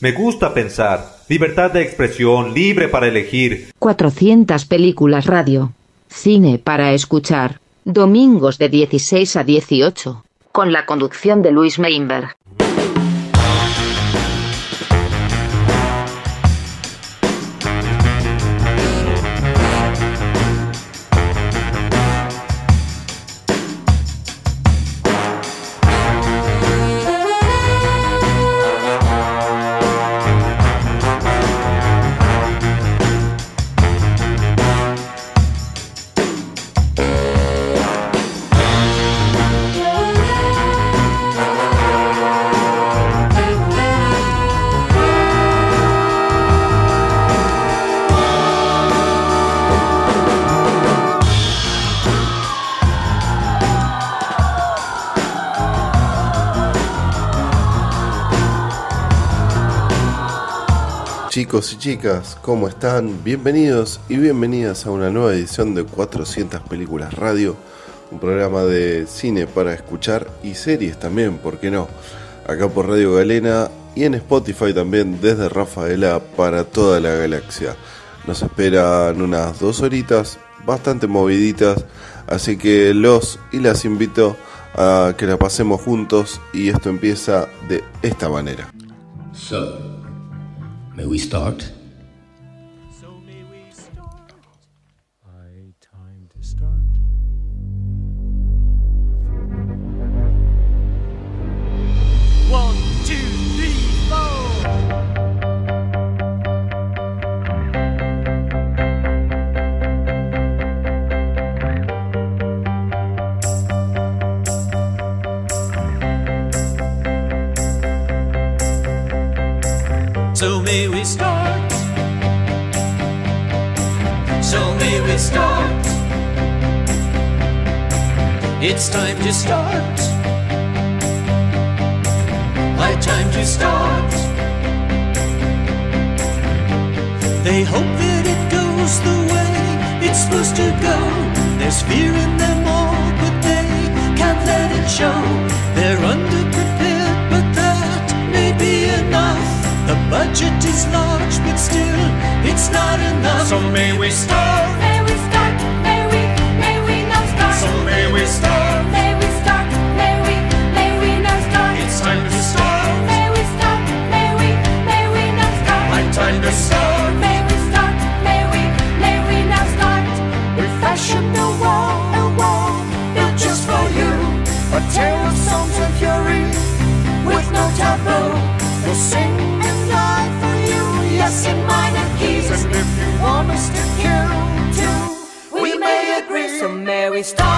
Me gusta pensar. Libertad de expresión, libre para elegir. 400 películas radio. Cine para escuchar. Domingos de 16 a 18. Con la conducción de Luis Meinberg. Chicos y chicas, ¿cómo están? Bienvenidos y bienvenidas a una nueva edición de 400 Películas Radio, un programa de cine para escuchar y series también, ¿por qué no? Acá por Radio Galena y en Spotify también desde Rafaela para toda la galaxia. Nos esperan unas dos horitas bastante moviditas, así que los y las invito a que la pasemos juntos y esto empieza de esta manera. May we start? It's time to start. High time to start. They hope that it goes the way it's supposed to go. There's fear in them all, but they can't let it show. They're underprepared, but that may be enough. The budget is large, but still, it's not enough. So may we start. May we start, may we, may we now start. So may we start. Time to start. May we start, may we, may we now start. We fashioned a wall, a wall built just for you. A tale of songs of fury with no taboo. We'll sing and die for you, yes, in minor keys. And if you want us to kill too, we may agree. So may we start,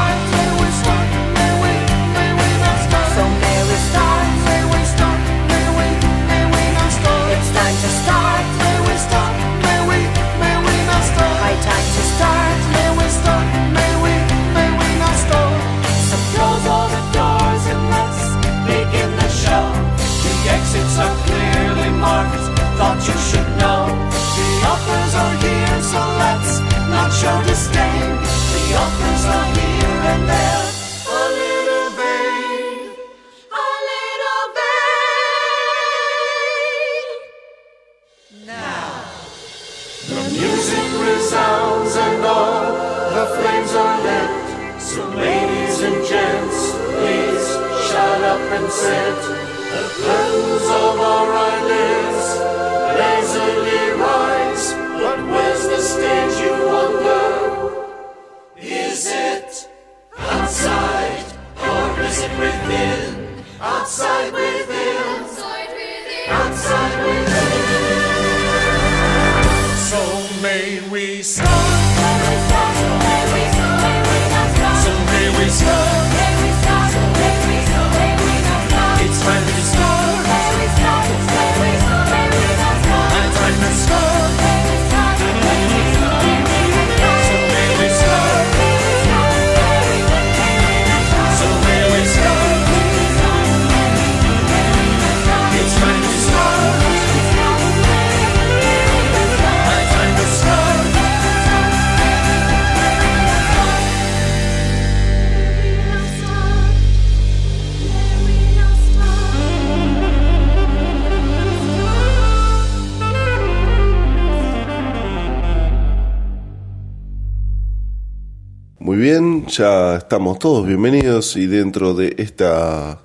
estamos todos bienvenidos y dentro de esta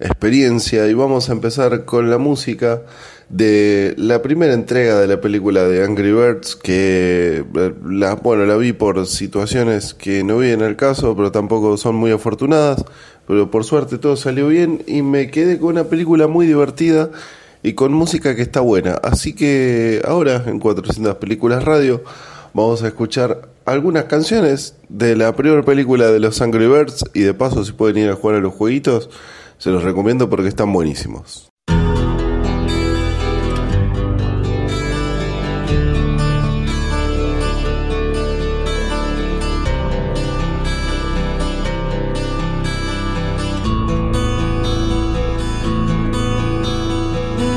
experiencia y vamos a empezar con la música de la primera entrega de la película de Angry Birds que eh, la, bueno, la vi por situaciones que no vi en el caso, pero tampoco son muy afortunadas, pero por suerte todo salió bien y me quedé con una película muy divertida y con música que está buena. Así que ahora en 400 películas radio vamos a escuchar algunas canciones de la primera película de los Angry Birds y de paso si pueden ir a jugar a los jueguitos, se los recomiendo porque están buenísimos.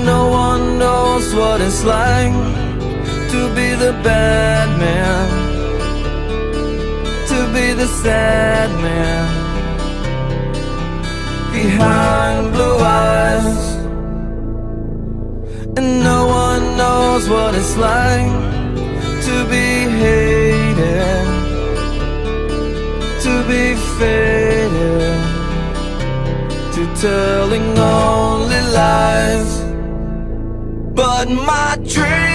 No knows what it's like to be the bad man, to be the sad man behind blue eyes. And no one knows what it's like to be hated, to be faded, to telling only lies. But my dreams,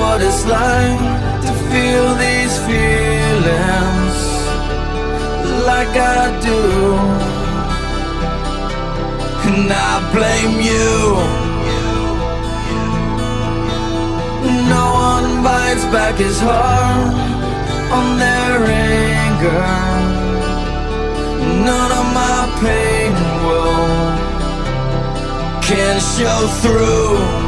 What it's like to feel these feelings like I do. And I blame you. No one bites back his heart on their anger. None of my pain will can show through.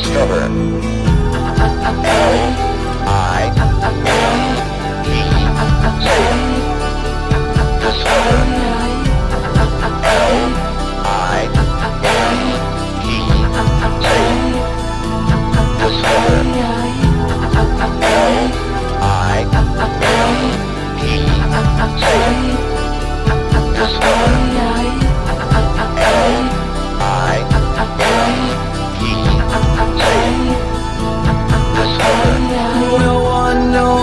Discover. L I E Discover. L I Discover. L I E Discover.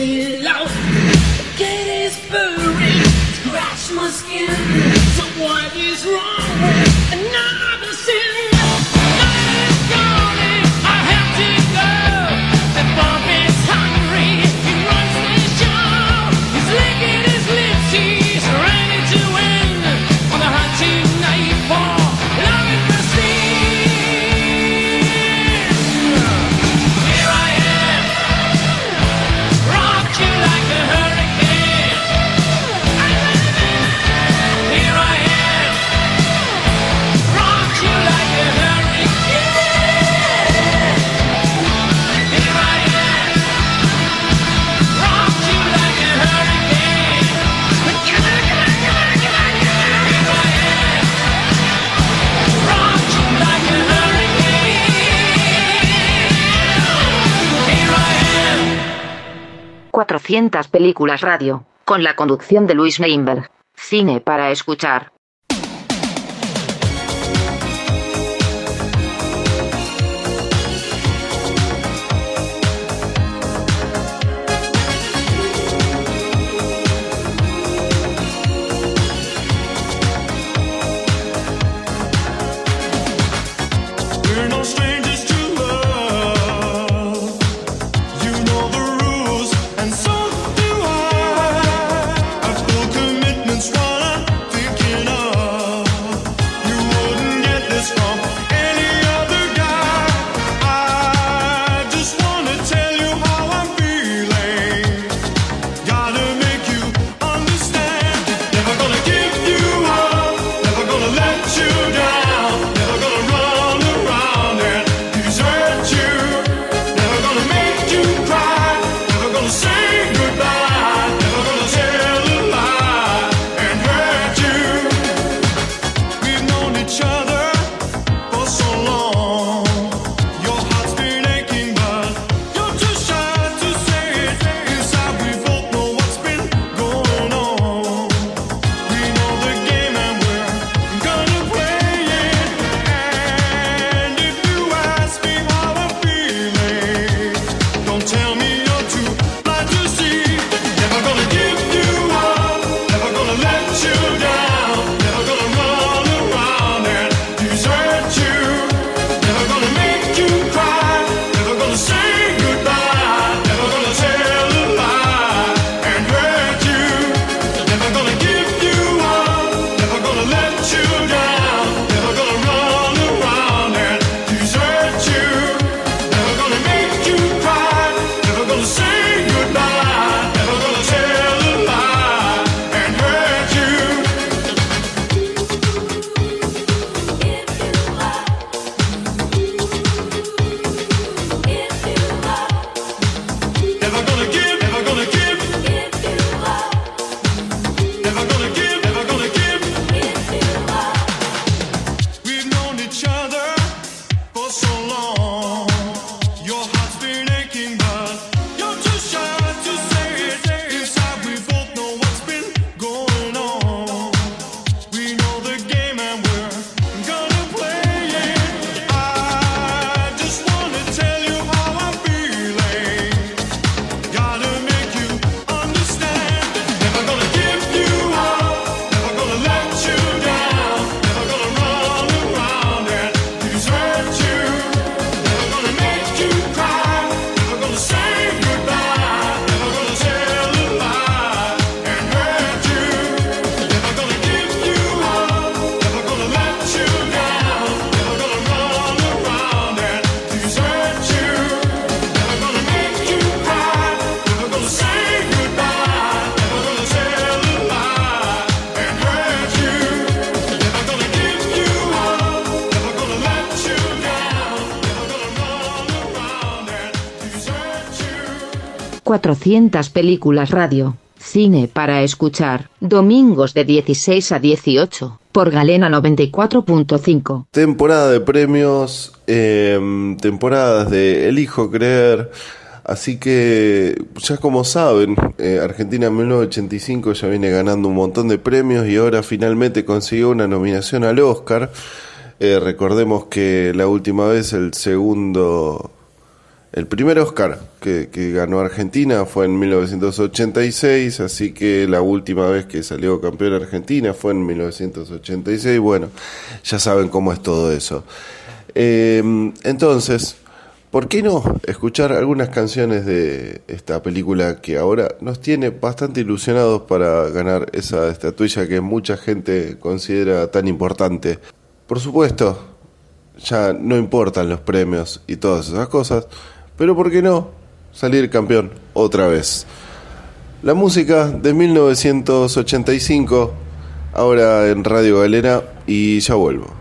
you. 200 películas radio, con la conducción de Luis Neinberg. Cine para escuchar. 400 películas radio. Cine para escuchar. Domingos de 16 a 18. Por Galena 94.5. Temporada de premios, eh, temporadas de Elijo Creer. Así que, ya como saben, eh, Argentina en 1985 ya viene ganando un montón de premios y ahora finalmente consiguió una nominación al Oscar. Eh, recordemos que la última vez el segundo, el primer Oscar que, ganó Argentina fue en 1986, así que la última vez que salió campeón Argentina fue en 1986. Bueno, ya saben cómo es todo eso. Eh, entonces, ¿por qué no escuchar algunas canciones de esta película que ahora nos tiene bastante ilusionados para ganar esa estatuilla que mucha gente considera tan importante? Por supuesto, ya no importan los premios y todas esas cosas, pero ¿por qué no salir campeón otra vez? La música de 1985, ahora en Radio Galera, y ya vuelvo.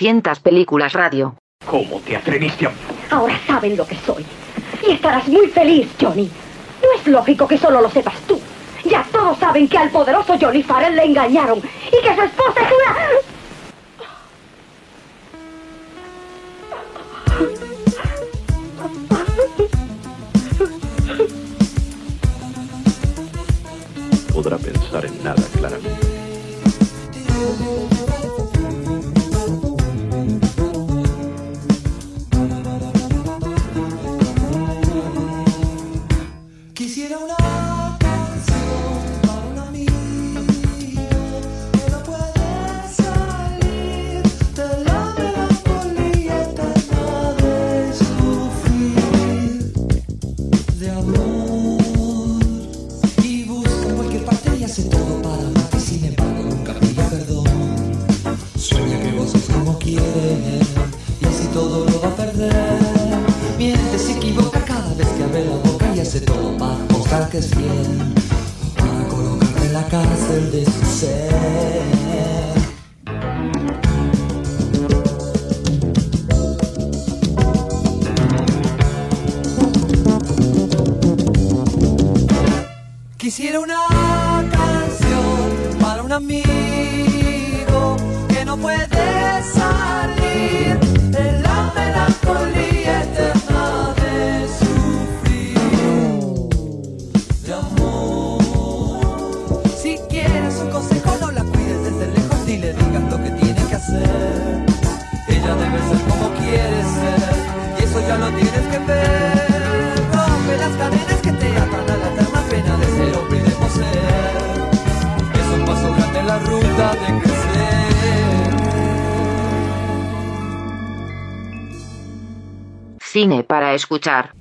200 películas radio. ¿Cómo te atreviste a...? Ahora saben lo que soy. Y estarás muy feliz, Johnny. No es lógico que solo lo sepas tú. Ya todos saben que al poderoso Johnny Farrell le engañaron y que su esposa escuchar.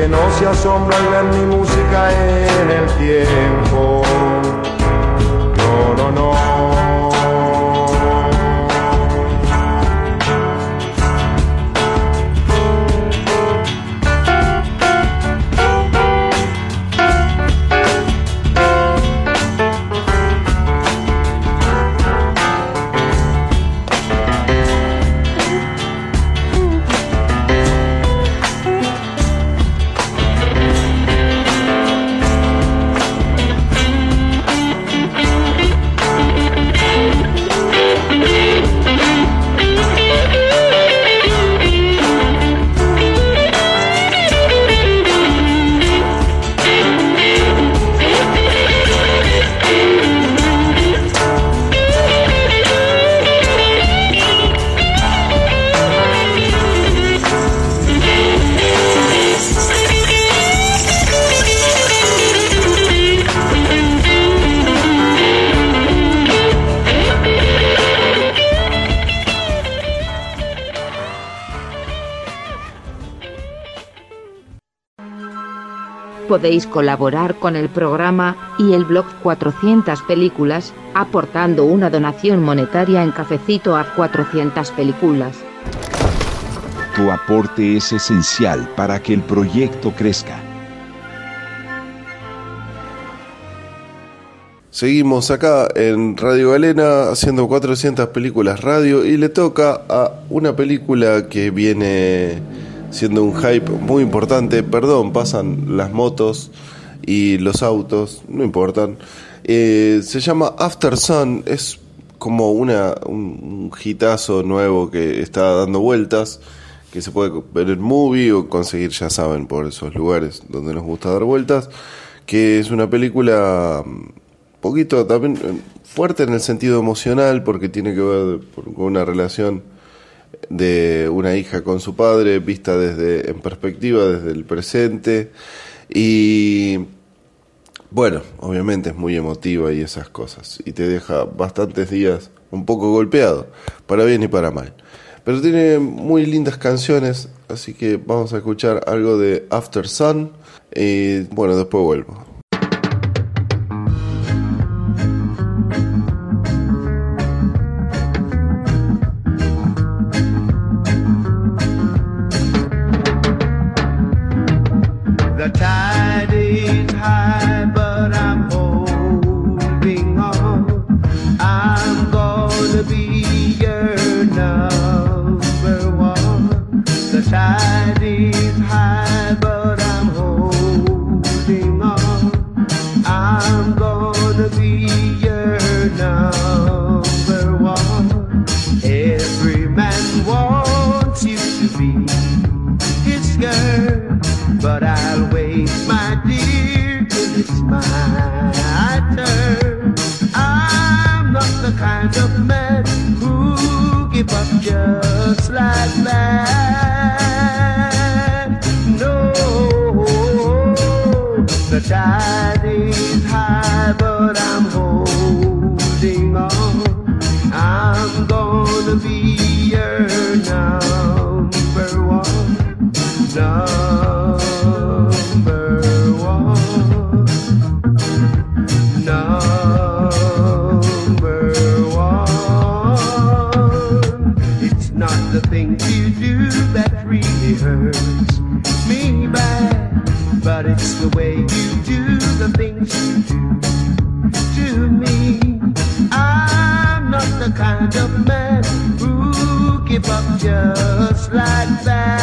Que no se asombra al ver mi música en el tiempo. Podéis colaborar con el programa y el blog 400 películas, aportando una donación monetaria en cafecito a 400 películas. Tu aporte es esencial para que el proyecto crezca. Seguimos acá en Radio Galena haciendo 400 películas radio y le toca a una película que viene siendo un hype muy importante. Perdón, pasan las motos y los autos, no importan. Eh, se llama After Sun, es como una, un, un nuevo que está dando vueltas, que se puede ver en movie o conseguir, ya saben, por esos lugares donde nos gusta dar vueltas, que es una película poquito también eh, fuerte en el sentido emocional porque tiene que ver con una relación de una hija con su padre vista desde en perspectiva desde el presente. Y bueno obviamente es muy emotiva y esas cosas. Y te deja bastantes días un poco golpeado para bien y para mal. Pero tiene muy lindas canciones así que vamos a escuchar algo de After Sun y bueno después vuelvo kind of man who give up just like that.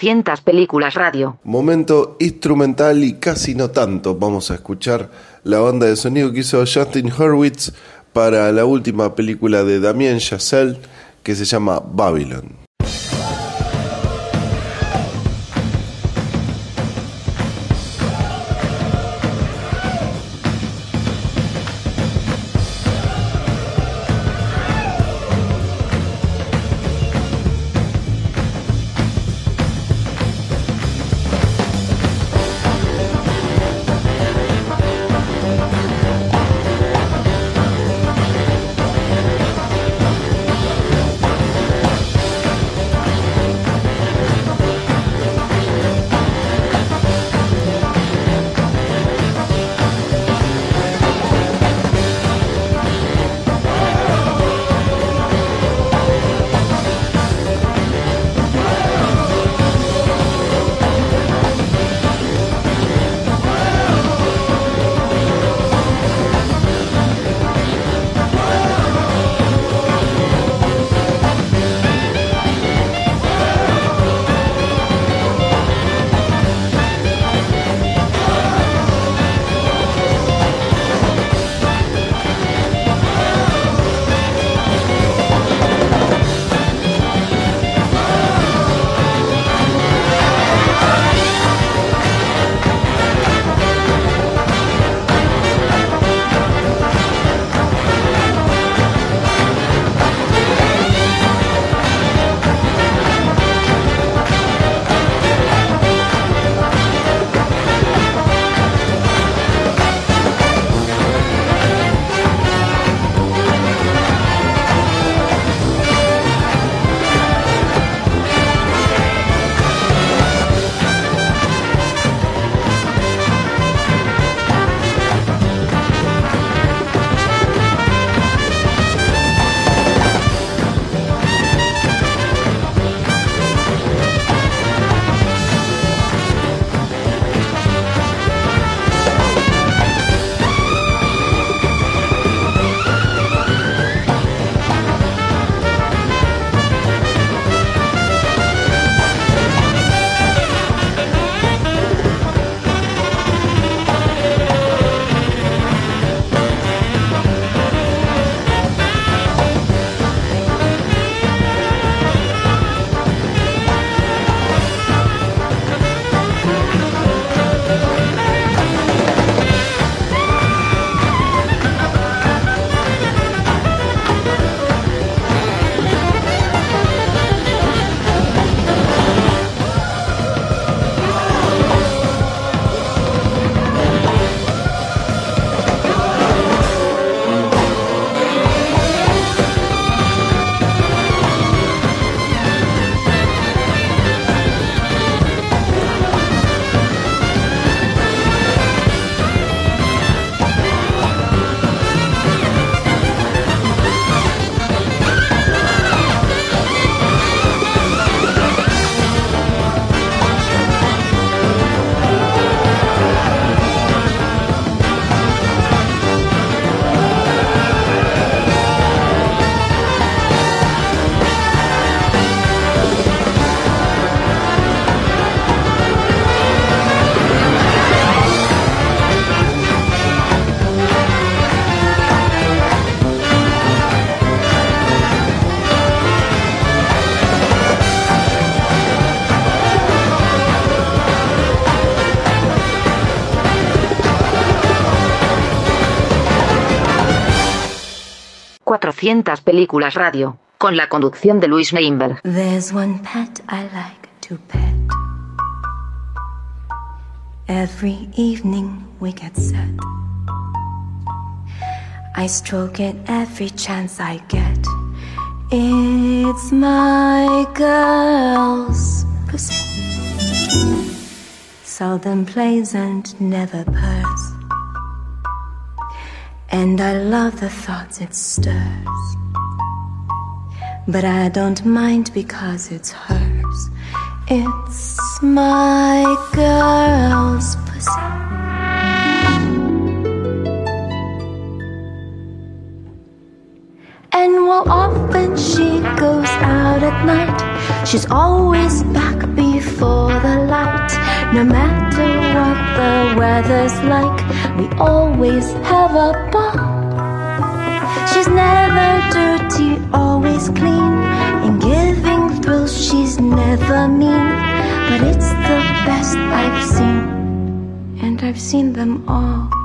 400 películas radio. Momento instrumental y casi no tanto. Vamos a escuchar la banda de sonido que hizo Justin Hurwitz para la última película de Damien Chazelle que se llama Babylon. Cuatrocientas películas radio, con la conducción de Luis Neinberg. There's one pet I like to pet. Every evening we get set. I stroke it every chance I get. It's my girl's pussy. Seldom plays and never purrs. And I love the thoughts it stirs. But I don't mind because it's hers. It's my girl's pussy. And while often she goes out at night, she's always back before the light. No matter what the weather's like, we always have a ball. She's never dirty, always clean. In giving thrills, she's never mean. But it's the best I've seen, and I've seen them all.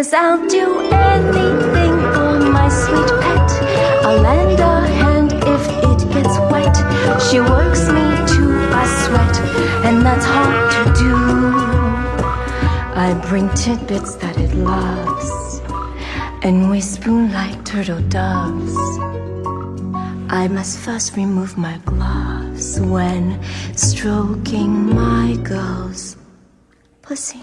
Cause I'll do anything for my sweet pet. I'll lend a hand if it gets wet. She works me to a sweat, and that's hard to do. I bring tidbits that it loves, and we spoon like turtle doves. I must first remove my gloves when stroking my girl's pussy.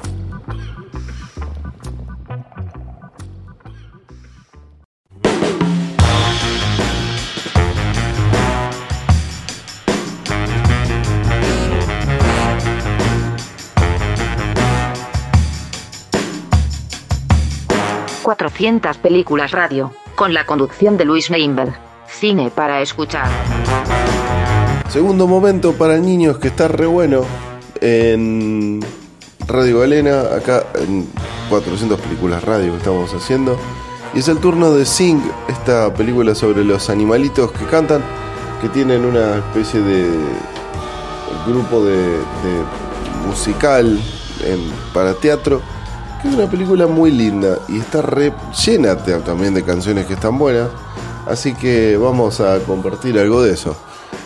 Cuatro 400 películas radio, con la conducción de Luis Neinberg. Cine para escuchar. Segundo momento para niños que está re bueno en Radio Galena, acá en 400 películas radio que estamos haciendo. Y es el turno de Sing, esta película sobre los animalitos que cantan, que tienen una especie de grupo de, de musical en- para teatro, es una película muy linda y está re llena también de canciones que están buenas. Así que vamos a compartir algo de eso.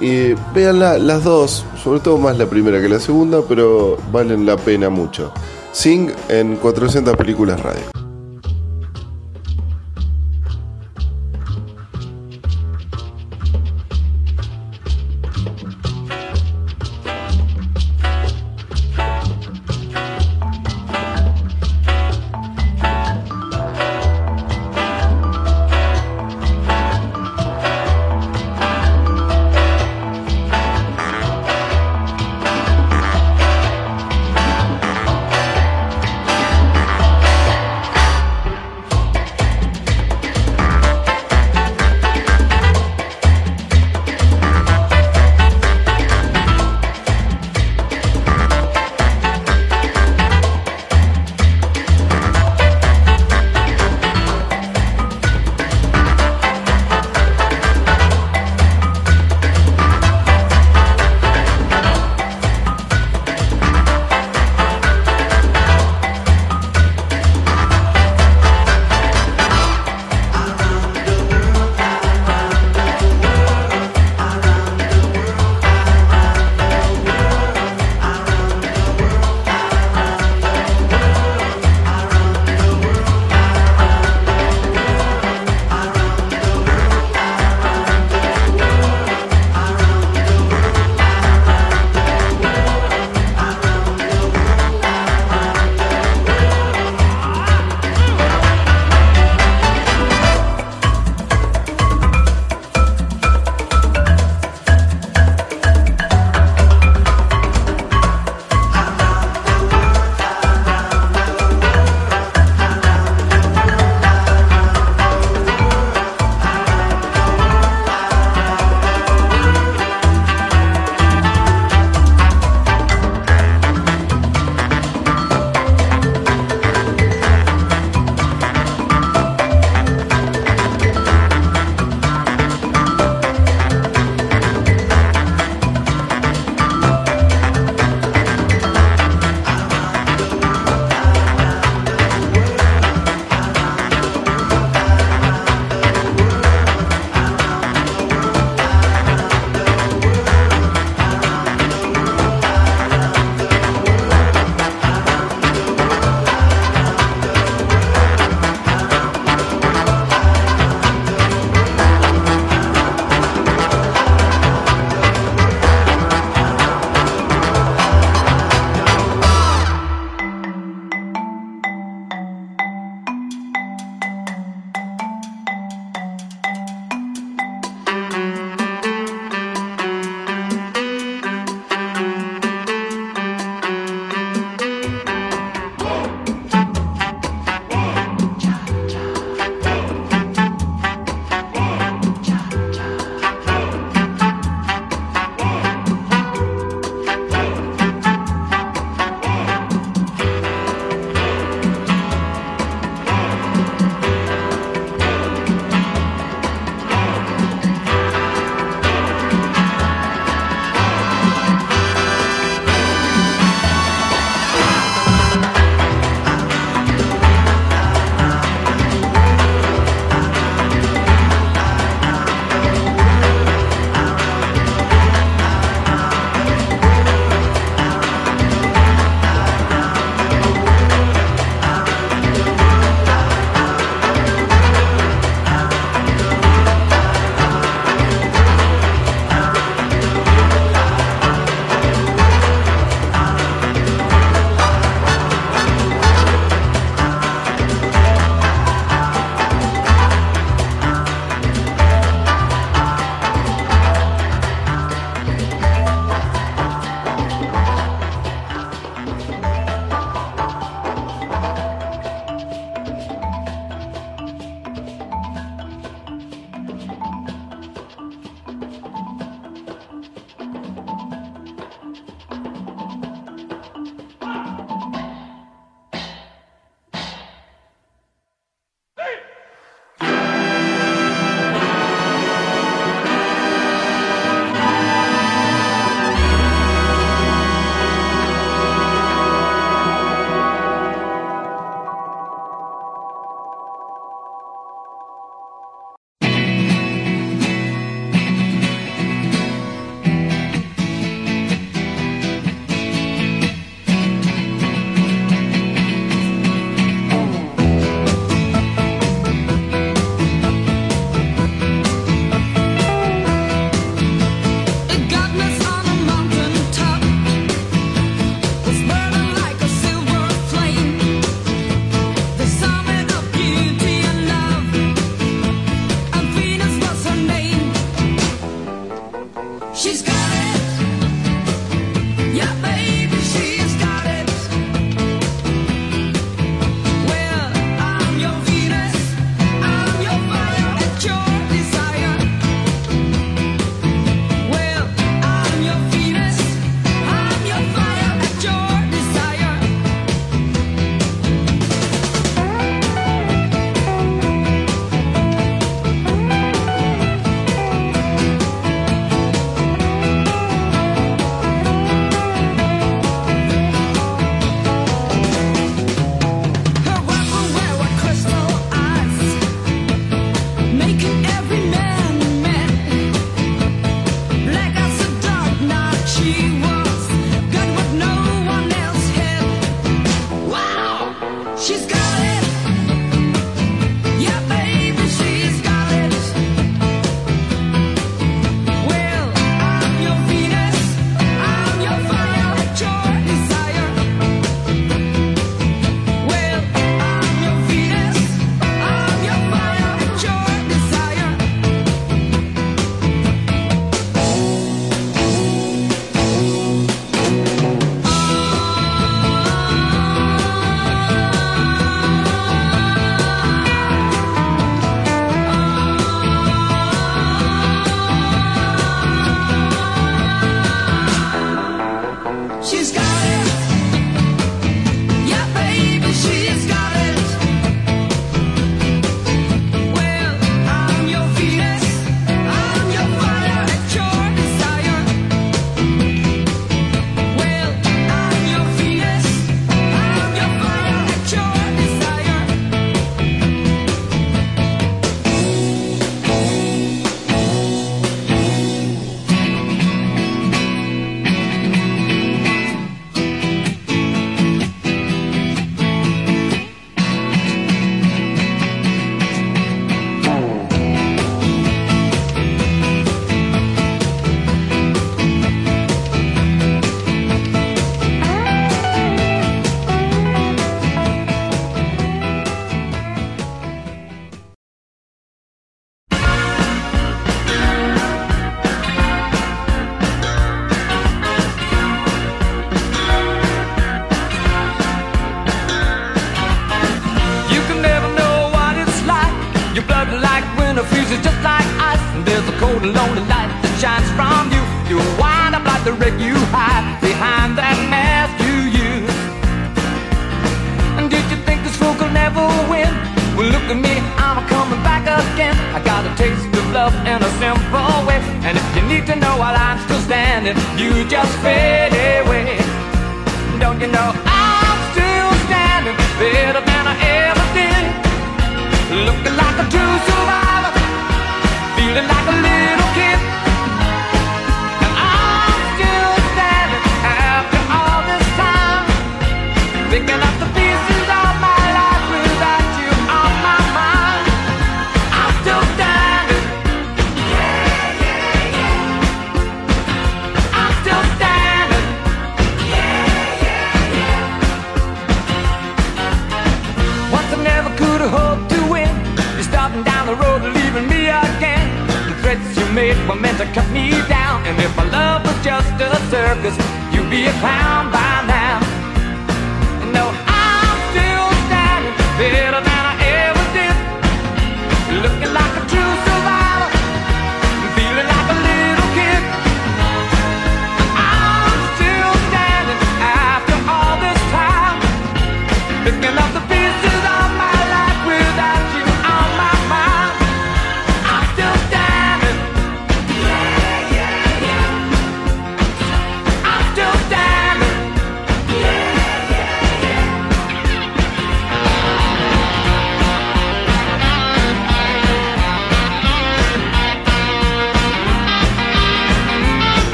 Y véanla las dos, sobre todo más la primera que la segunda, pero valen la pena mucho. Sing en 400 películas radio.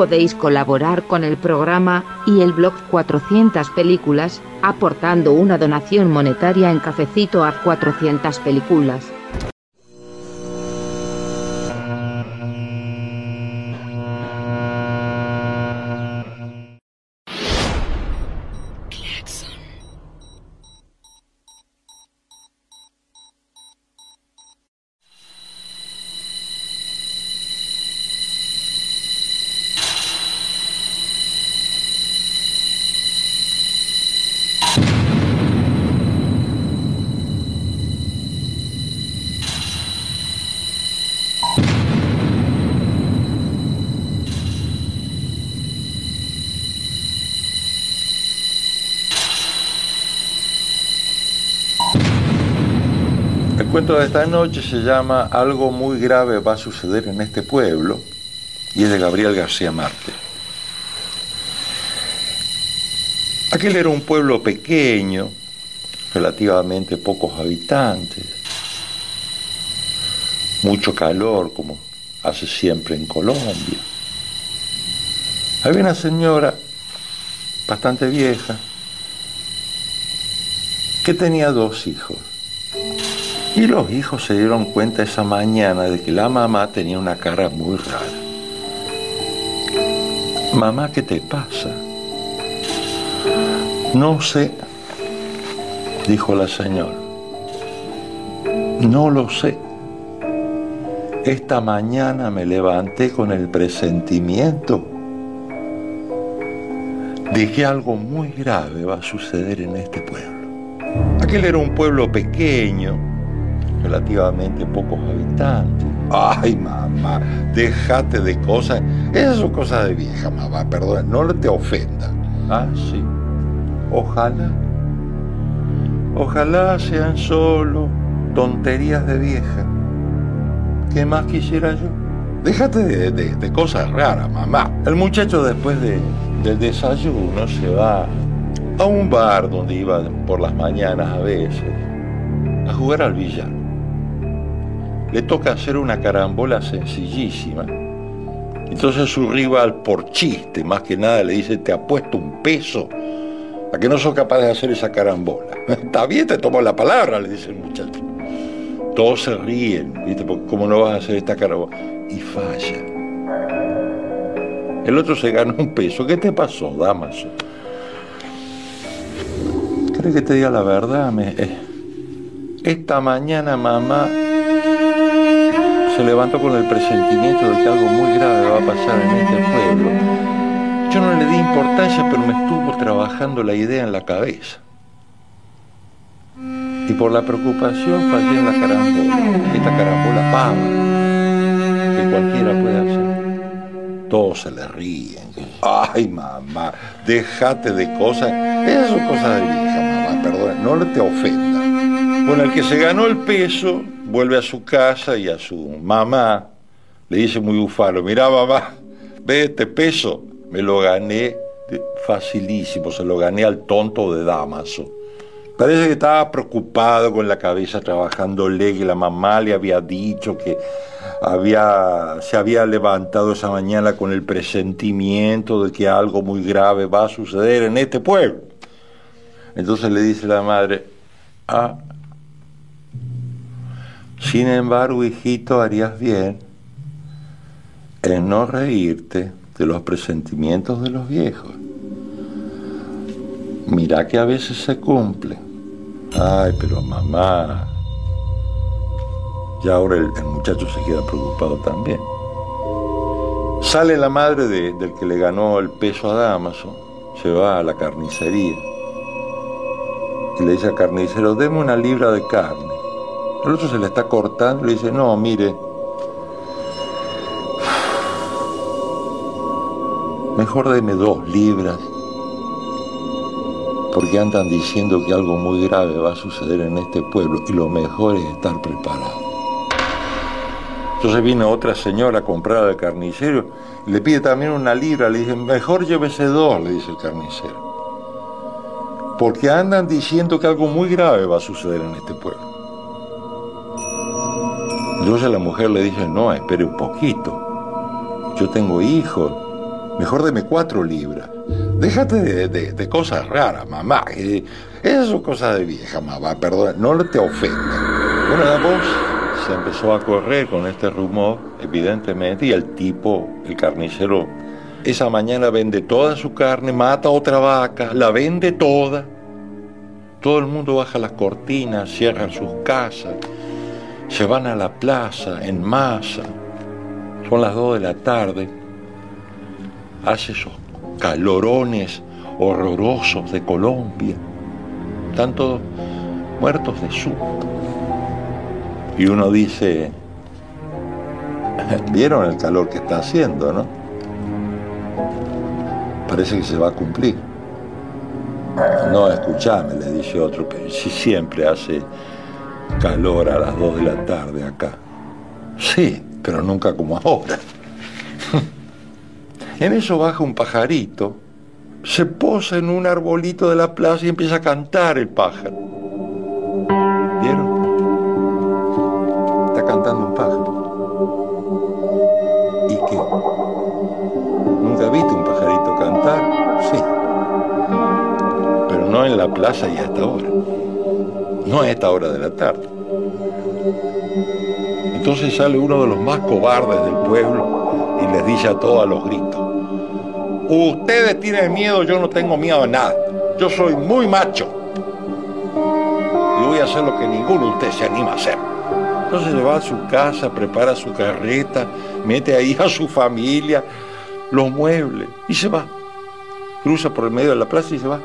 Podéis colaborar con el programa y el blog 400 películas aportando una donación monetaria en cafecito a 400 películas. De esta noche se llama Algo muy grave va a suceder en este pueblo y es de Gabriel García Márquez. Aquel era un pueblo pequeño, relativamente pocos habitantes, mucho calor como hace siempre en Colombia. Había una señora bastante vieja que tenía dos hijos. Y los hijos se dieron cuenta esa mañana de que la mamá tenía una cara muy rara. Mamá, ¿qué te pasa? No sé, dijo la señora. No lo sé. Esta mañana me levanté con el presentimiento de que algo muy grave va a suceder en este pueblo. Aquel era un pueblo pequeño, relativamente pocos habitantes. Ay, mamá, déjate de cosas. Esas son cosas de vieja, mamá, perdón, no te ofenda. Ah, sí. Ojalá. Ojalá sean solo tonterías de vieja. ¿Qué más quisiera yo? Déjate de, de- de cosas raras, mamá. El muchacho después de del desayuno se va a un bar donde iba por las mañanas a veces a jugar al billar. Le toca hacer una carambola sencillísima. Entonces su rival, por chiste, más que nada, le dice, te apuesto un peso a que no sos capaz de hacer esa carambola. Está bien, te tomo la palabra, le dice el muchacho. Todos se ríen, ¿viste? ¿cómo no vas a hacer esta carambola? Y falla. El otro se ganó un peso. ¿Qué te pasó, Damaso? ¿Crees que te diga la verdad? Me- eh, esta mañana mamá se levantó con el presentimiento de que algo muy grave va a pasar en este pueblo. Yo no le di importancia, pero me estuvo trabajando la idea en la cabeza. Y por la preocupación fallé en la carambola. Esta carambola pava, que cualquiera puede hacer. Todos se le ríen. Ay, mamá, déjate de cosas. Esas son cosas de vieja, mamá, perdón, no te ofenda. Bueno, el que se ganó el peso vuelve a su casa y a su mamá le dice muy bufano, mirá mamá, ve este peso, me lo gané facilísimo, se lo gané al tonto de Damaso. Parece que estaba preocupado con la cabeza trabajándole, que la mamá le había dicho que había, se había levantado esa mañana con el presentimiento de que algo muy grave va a suceder en este pueblo. Entonces le dice la madre, ah, sin embargo, hijito, harías bien en no reírte de los presentimientos de los viejos. Mira que a veces se cumplen. Ay, pero mamá. Ya ahora el, el muchacho se queda preocupado también. Sale la madre de- del que le ganó el peso a Damaso, se va a la carnicería y le dice al carnicero, deme una libra de carne. El otro se le está cortando y le dice, no, mire, mejor deme dos libras, porque andan diciendo que algo muy grave va a suceder en este pueblo y lo mejor es estar preparado. Entonces viene otra señora a comprar al carnicero le pide también una libra, le dice, mejor llévese dos, le dice el carnicero. Porque andan diciendo que algo muy grave va a suceder en este pueblo. Entonces la mujer le dice, no, espere un poquito. Yo tengo hijos. Mejor deme cuatro libras. Déjate de, cosas raras, mamá. Esas son cosas de vieja, mamá. Perdón, no te ofenda. Bueno, la voz se empezó a correr con este rumor, evidentemente, y el tipo, el carnicero, esa mañana vende toda su carne, mata a otra vaca, la vende toda. Todo el mundo baja las cortinas, cierran sus casas, se van a la plaza en masa. Son las dos de la tarde. Hace esos calorones horrorosos de Colombia. Están todos muertos de susto. Y uno dice, ¿vieron el calor que está haciendo, no? Parece que se va a cumplir. No, escuchame, le dice otro, pero si siempre hace calor a las 2 de la tarde acá. Sí, pero nunca como ahora. En eso baja un pajarito, se posa en un arbolito de la plaza y empieza a cantar el pájaro. ¿Vieron? Está cantando un pájaro. ¿Y qué? ¿Nunca viste un pajarito cantar? Sí. Pero no en la plaza y a esta hora. No a esta hora de la tarde. Entonces sale uno de los más cobardes del pueblo y les dice a todos a los gritos, ustedes tienen miedo, yo no tengo miedo de nada. Yo soy muy macho. Y voy a hacer lo que ninguno de ustedes se anima a hacer. Entonces se va a su casa, prepara su carreta, mete ahí a su familia, los muebles y se va. Cruza por el medio de la plaza y se va.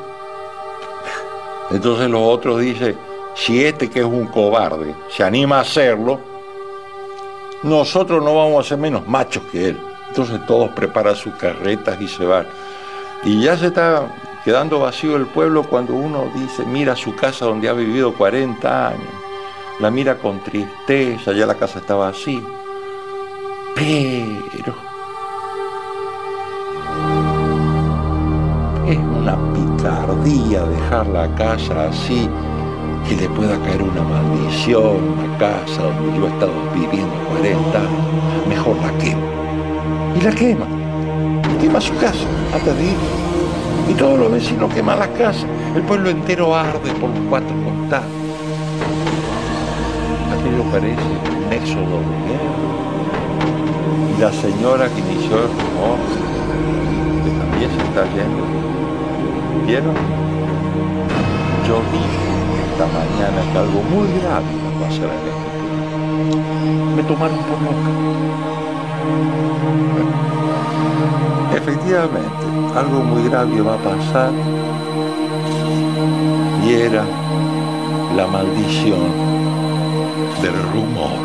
Entonces los otros dicen, si este que es un cobarde se anima a hacerlo, nosotros no vamos a ser menos machos que él. Entonces todos preparan sus carretas y se van. Y ya se está quedando vacío el pueblo cuando uno dice, mira su casa donde ha vivido 40 años. La mira con tristeza, ya la casa está vacía. Pero cobardía dejar la casa así, que le pueda caer una maldición a la casa donde yo he estado viviendo 40 años. Mejor la quema. Y la quema. Y quema su casa de ir. Y todos los vecinos queman las casas. El pueblo entero arde por los cuatro costados. Aquello parece un éxodo. Y la señora que inició el rumor, que también se está yendo, ¿vieron? Yo dije esta mañana que algo muy grave va a pasar en este pueblo. Me tomaron por loca. Efectivamente, algo muy grave va a pasar y era la maldición del rumor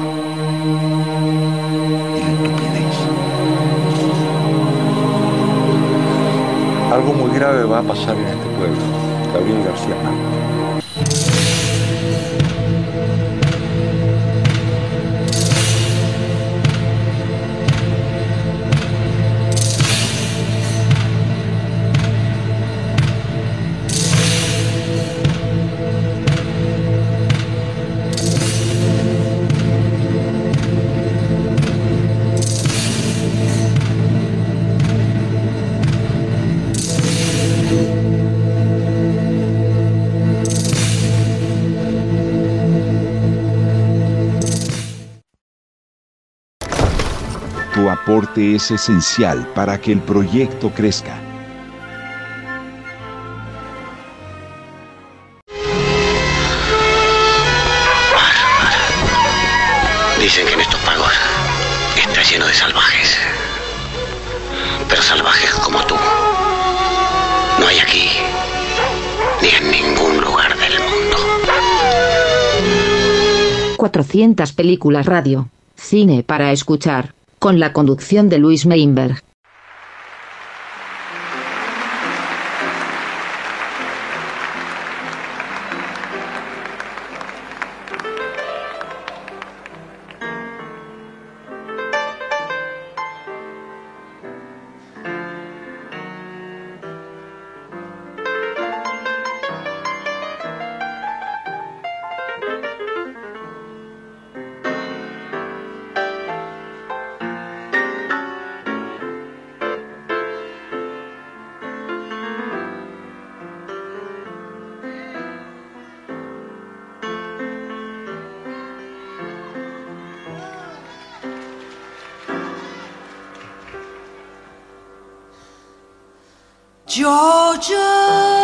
y la estupidez. Algo muy grave va a pasar en este pueblo. Gabriel García Márquez. Aporte es esencial para que el proyecto crezca. Dicen que en estos pagos está lleno de salvajes. Pero salvajes como tú. No hay aquí ni en ningún lugar del mundo. 400 películas radio. Cine para escuchar. Con la conducción de Luis Meinberg. Georgia,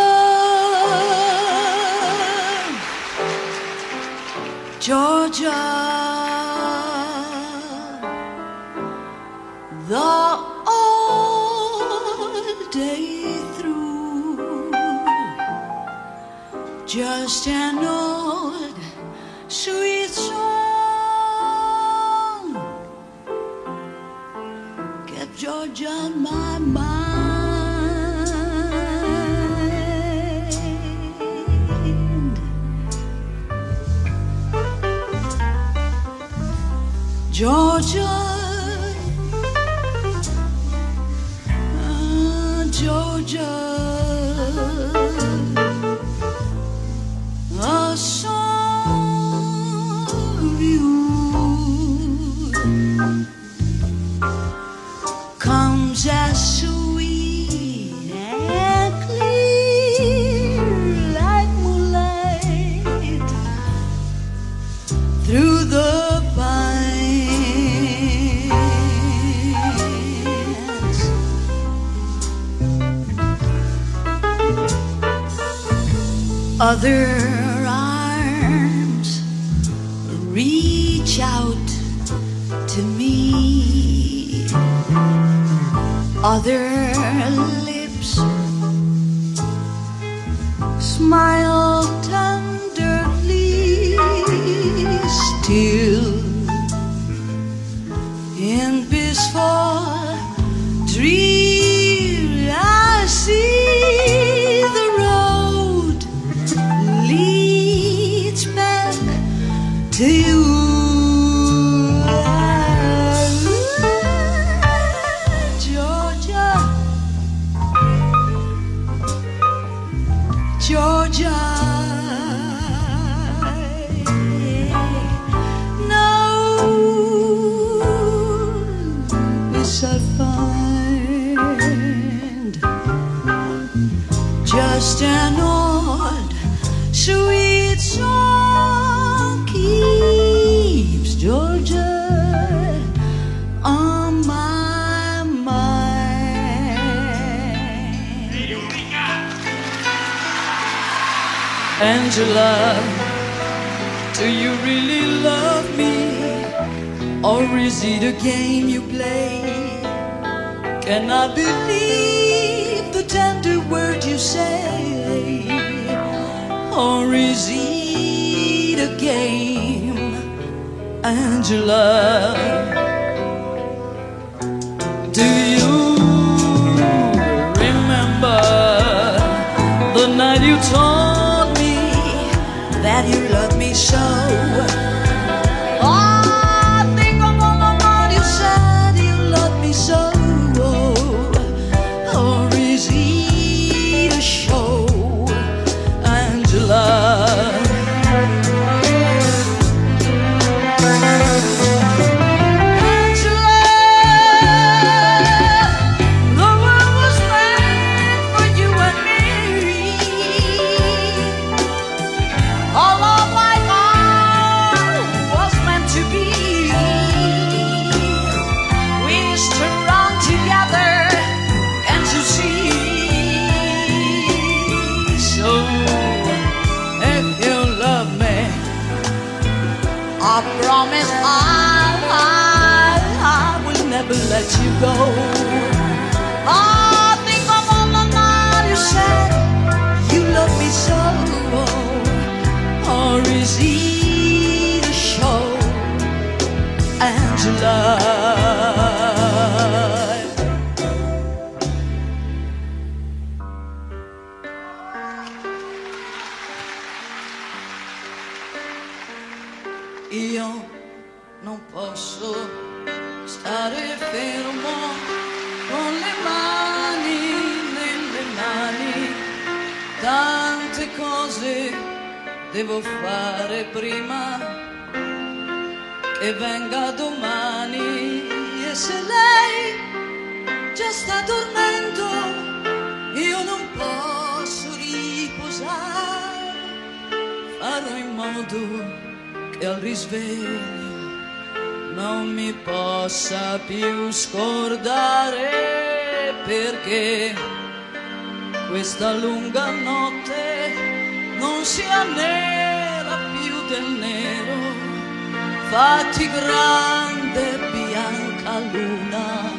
told me that you love me so? Go. Devo fare prima che venga domani. E se lei già sta dormendo, io non posso riposare. Farò in modo che al risveglio non mi possa più scordare perché questa lunga notte non sia nera del nero fatti grande bianca luna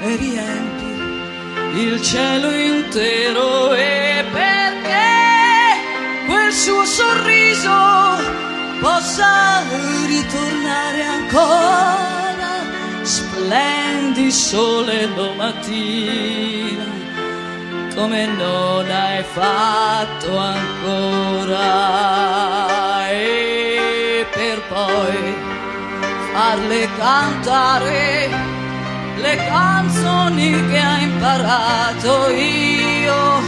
e riempi il cielo intero. E perché quel suo sorriso possa ritornare ancora? Splendi sole domattina come non hai fatto ancora. E per poi farle cantare le canzoni che ha imparato io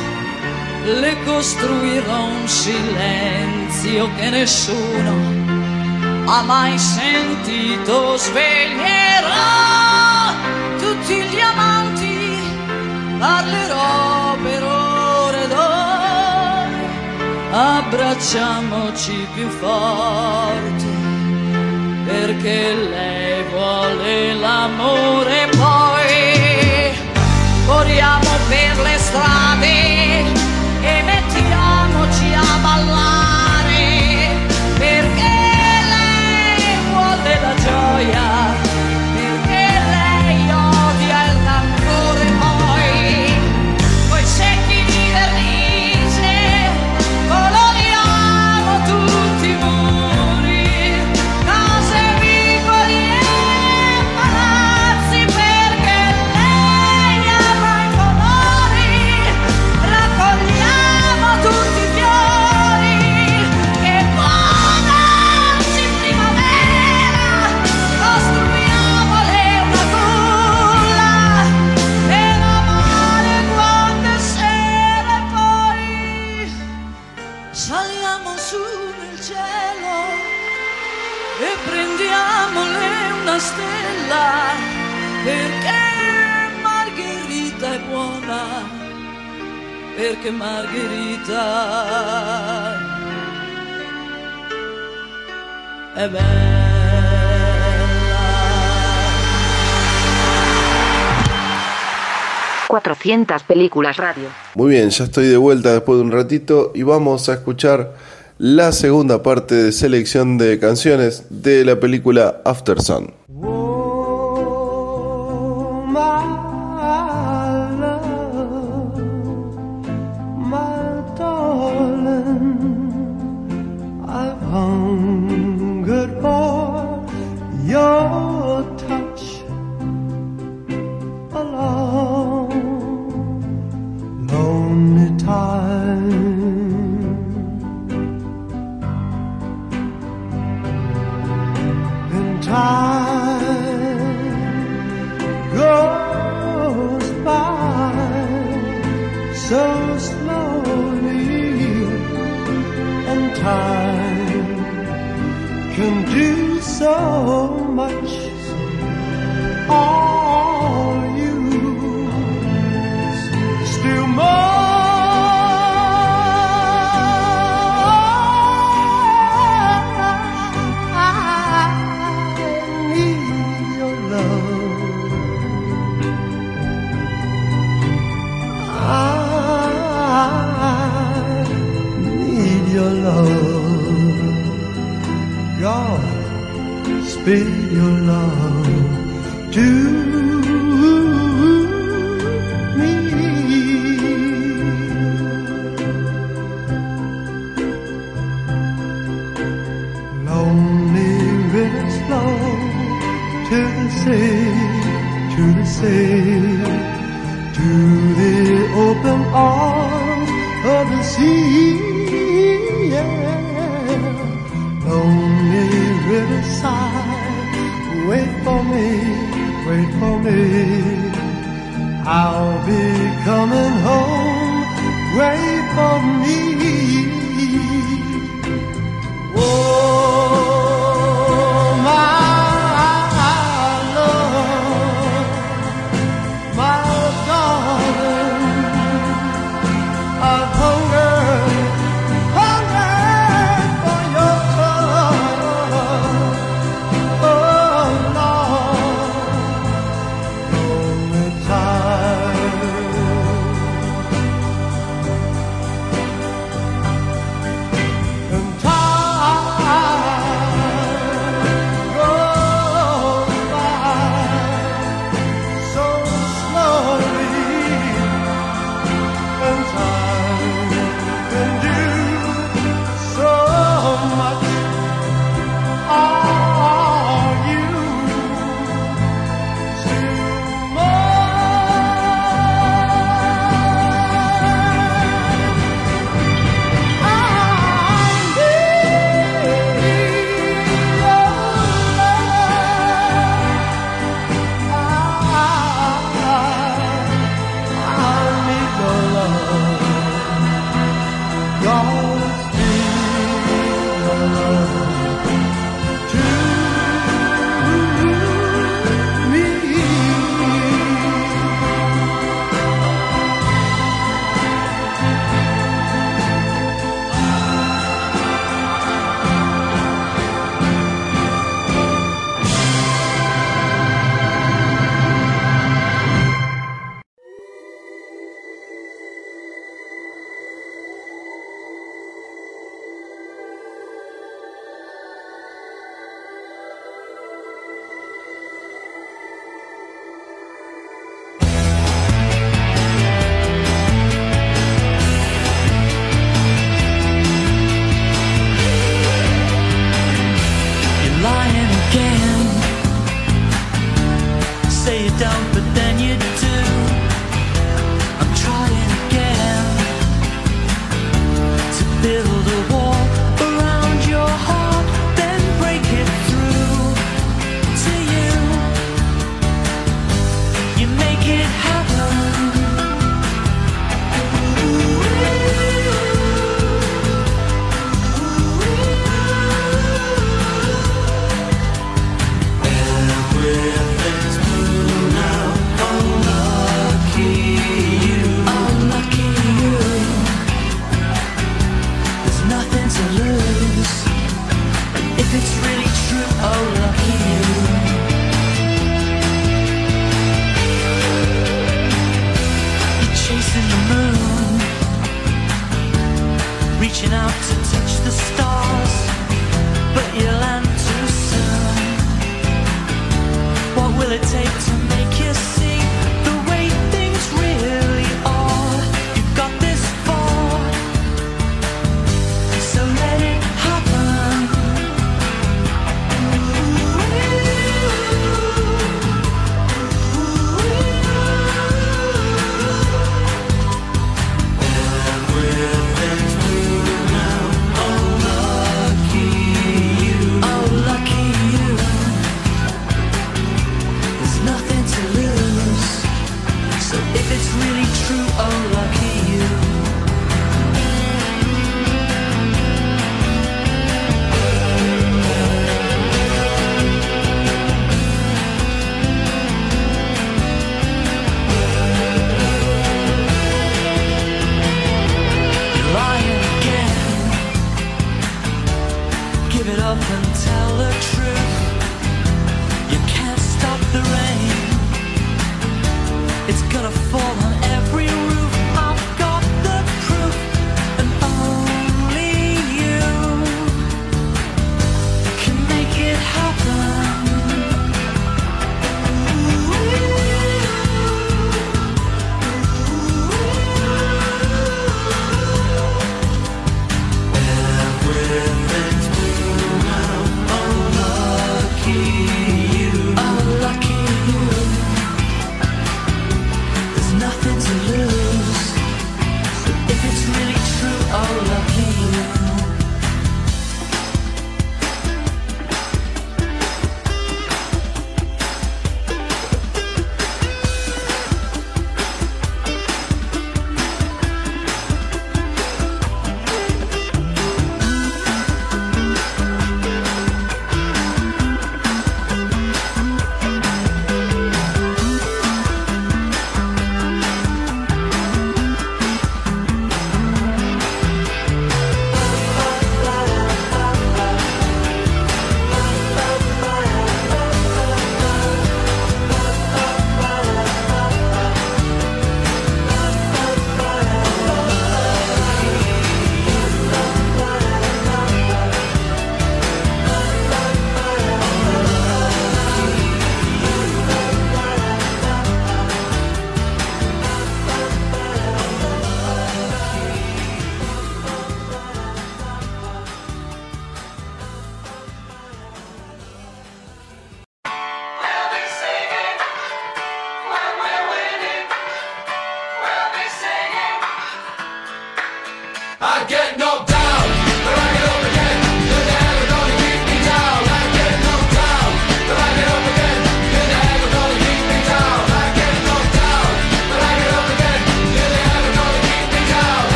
le costruirò un silenzio che nessuno ha mai sentito. Sveglierò tutti gli amanti parlerò per ore ed ore. Abbracciamoci più forte perché lei vuole l'amore. Poi corriamo per le strade Películas Radio. Muy bien, ya estoy de vuelta después de un ratito y vamos a escuchar la segunda parte de selección de canciones de la película After Sun.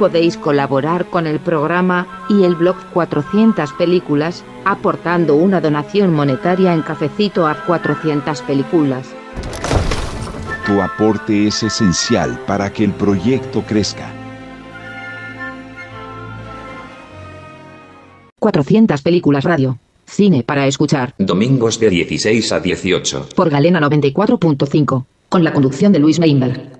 Podéis colaborar con el programa y el blog 400 películas, aportando una donación monetaria en cafecito a 400 películas. Tu aporte es esencial para que el proyecto crezca. 400 películas radio. Cine para escuchar. Domingos de 16 a 18. Por Galena 94.5. Con la conducción de Luis Meinberg.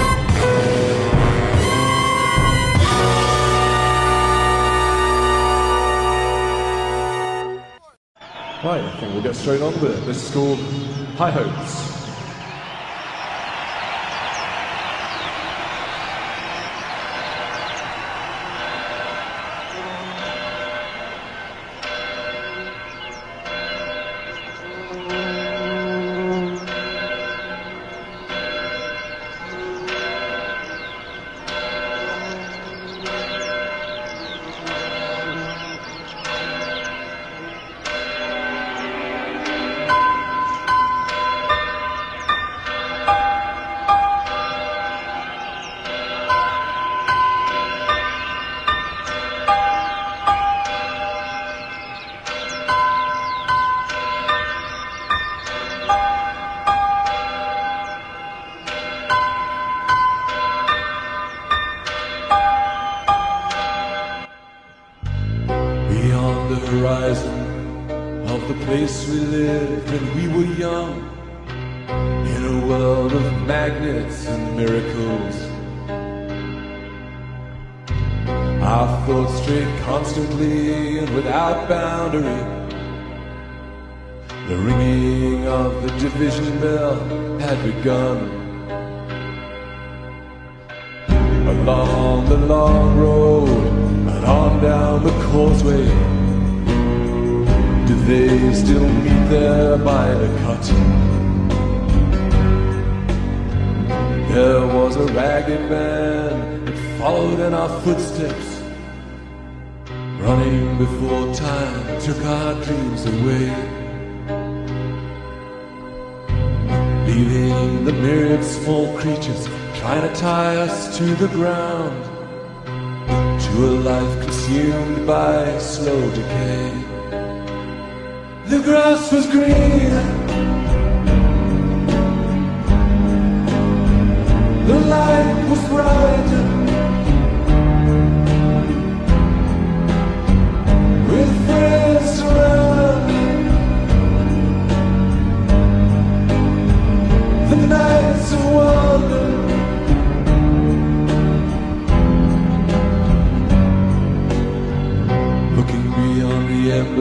Right, I think we'll get straight on with it. This is called High Hopes.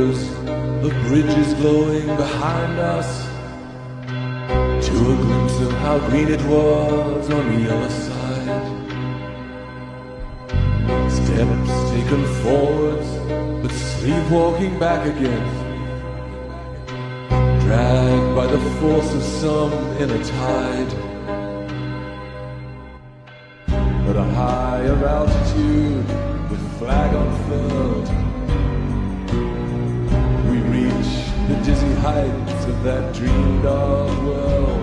The embers, the bridges glowing behind us, to a glimpse of how green it was on the other side. Steps taken forwards, but sleepwalking back again, dragged by the force of some inner tide. At a higher altitude, with flag unfurled, we heights of that dreamed of world.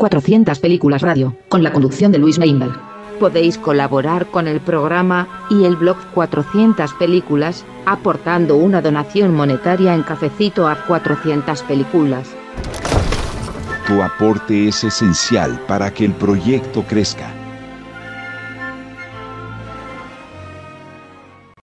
...400 películas radio, con la conducción de Luis Meinberg. Podéis colaborar con el programa y el blog 400 películas, aportando una donación monetaria en cafecito a 400 películas. Tu aporte es esencial para que el proyecto crezca.